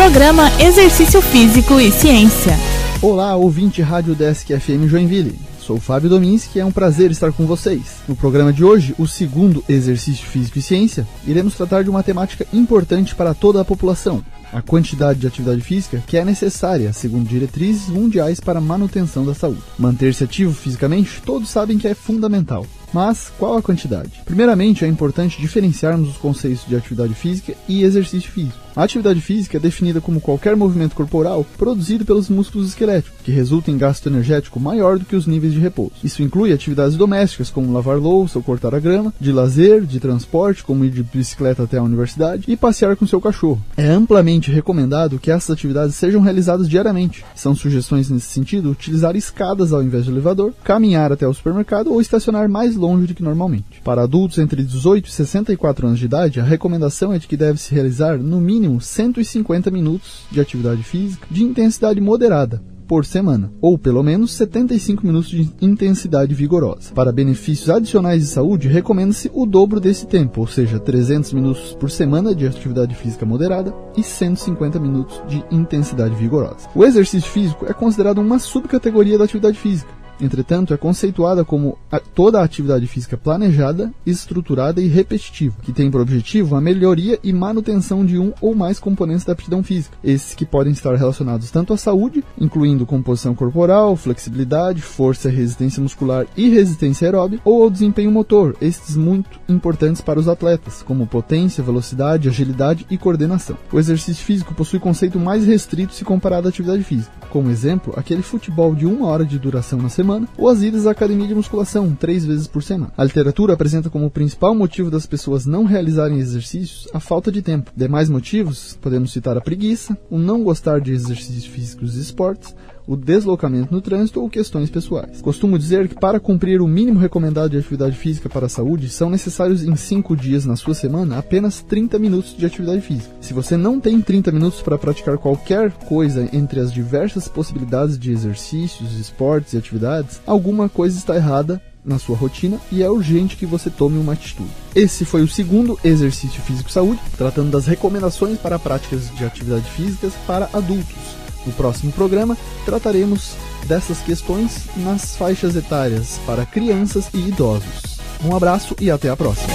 Programa Exercício Físico e Ciência. Olá, ouvinte Rádio Desk FM Joinville. Sou Fábio Dominski e é um prazer estar com vocês. No programa de hoje, o segundo Exercício Físico e Ciência, iremos tratar de uma temática importante para toda a população, a quantidade de atividade física que é necessária, segundo diretrizes mundiais para a manutenção da saúde. Manter-se ativo fisicamente, todos sabem que é fundamental. Mas qual a quantidade? Primeiramente, é importante diferenciarmos os conceitos de atividade física e exercício físico. A atividade física é definida como qualquer movimento corporal produzido pelos músculos esqueléticos, que resulta em gasto energético maior do que os níveis de repouso. Isso inclui atividades domésticas, como lavar louça ou cortar a grama, de lazer, de transporte, como ir de bicicleta até a universidade, e passear com seu cachorro. É amplamente recomendado que essas atividades sejam realizadas diariamente. São sugestões nesse sentido utilizar escadas ao invés de elevador, caminhar até o supermercado ou estacionar mais longe do que normalmente. Para adultos entre 18 e 64 anos de idade, a recomendação é de que deve se realizar no mínimo 150 minutos de atividade física de intensidade moderada, por semana, ou pelo menos 75 minutos de intensidade vigorosa. Para benefícios adicionais de saúde, recomenda-se o dobro desse tempo, ou seja, 300 minutos por semana de atividade física moderada e 150 minutos de intensidade vigorosa. O exercício físico é considerado uma subcategoria da atividade física entretanto, é conceituada como toda a atividade física planejada, estruturada e repetitiva, que tem por objetivo a melhoria e manutenção de um ou mais componentes da aptidão física, esses que podem estar relacionados tanto à saúde, incluindo composição corporal, flexibilidade, força resistência muscular e resistência aeróbica, ou ao desempenho motor, estes muito importantes para os atletas, como potência, velocidade, agilidade e coordenação. O exercício físico possui conceito mais restrito se comparado à atividade física. Como exemplo, aquele futebol de uma hora de duração na semana ou as idas à academia de musculação, três vezes por semana. A literatura apresenta como principal motivo das pessoas não realizarem exercícios a falta de tempo. Demais motivos, podemos citar a preguiça, o não gostar de exercícios físicos e esportes, o deslocamento no trânsito ou questões pessoais. Costumo dizer que para cumprir o mínimo recomendado de atividade física para a saúde, são necessários em 5 dias na sua semana apenas 30 minutos de atividade física. Se você não tem 30 minutos para praticar qualquer coisa entre as diversas possibilidades de exercícios, esportes e atividades, alguma coisa está errada na sua rotina e é urgente que você tome uma atitude. Esse foi o segundo exercício físico saúde, tratando das recomendações para práticas de atividade físicas para adultos. No próximo programa, trataremos dessas questões nas faixas etárias para crianças e idosos. Um abraço e até a próxima.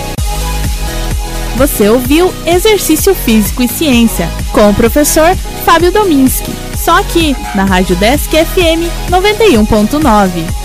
Você ouviu Exercício Físico e Ciência com o professor Fábio Dominski. Só aqui na Rádio Desk FM 91.9.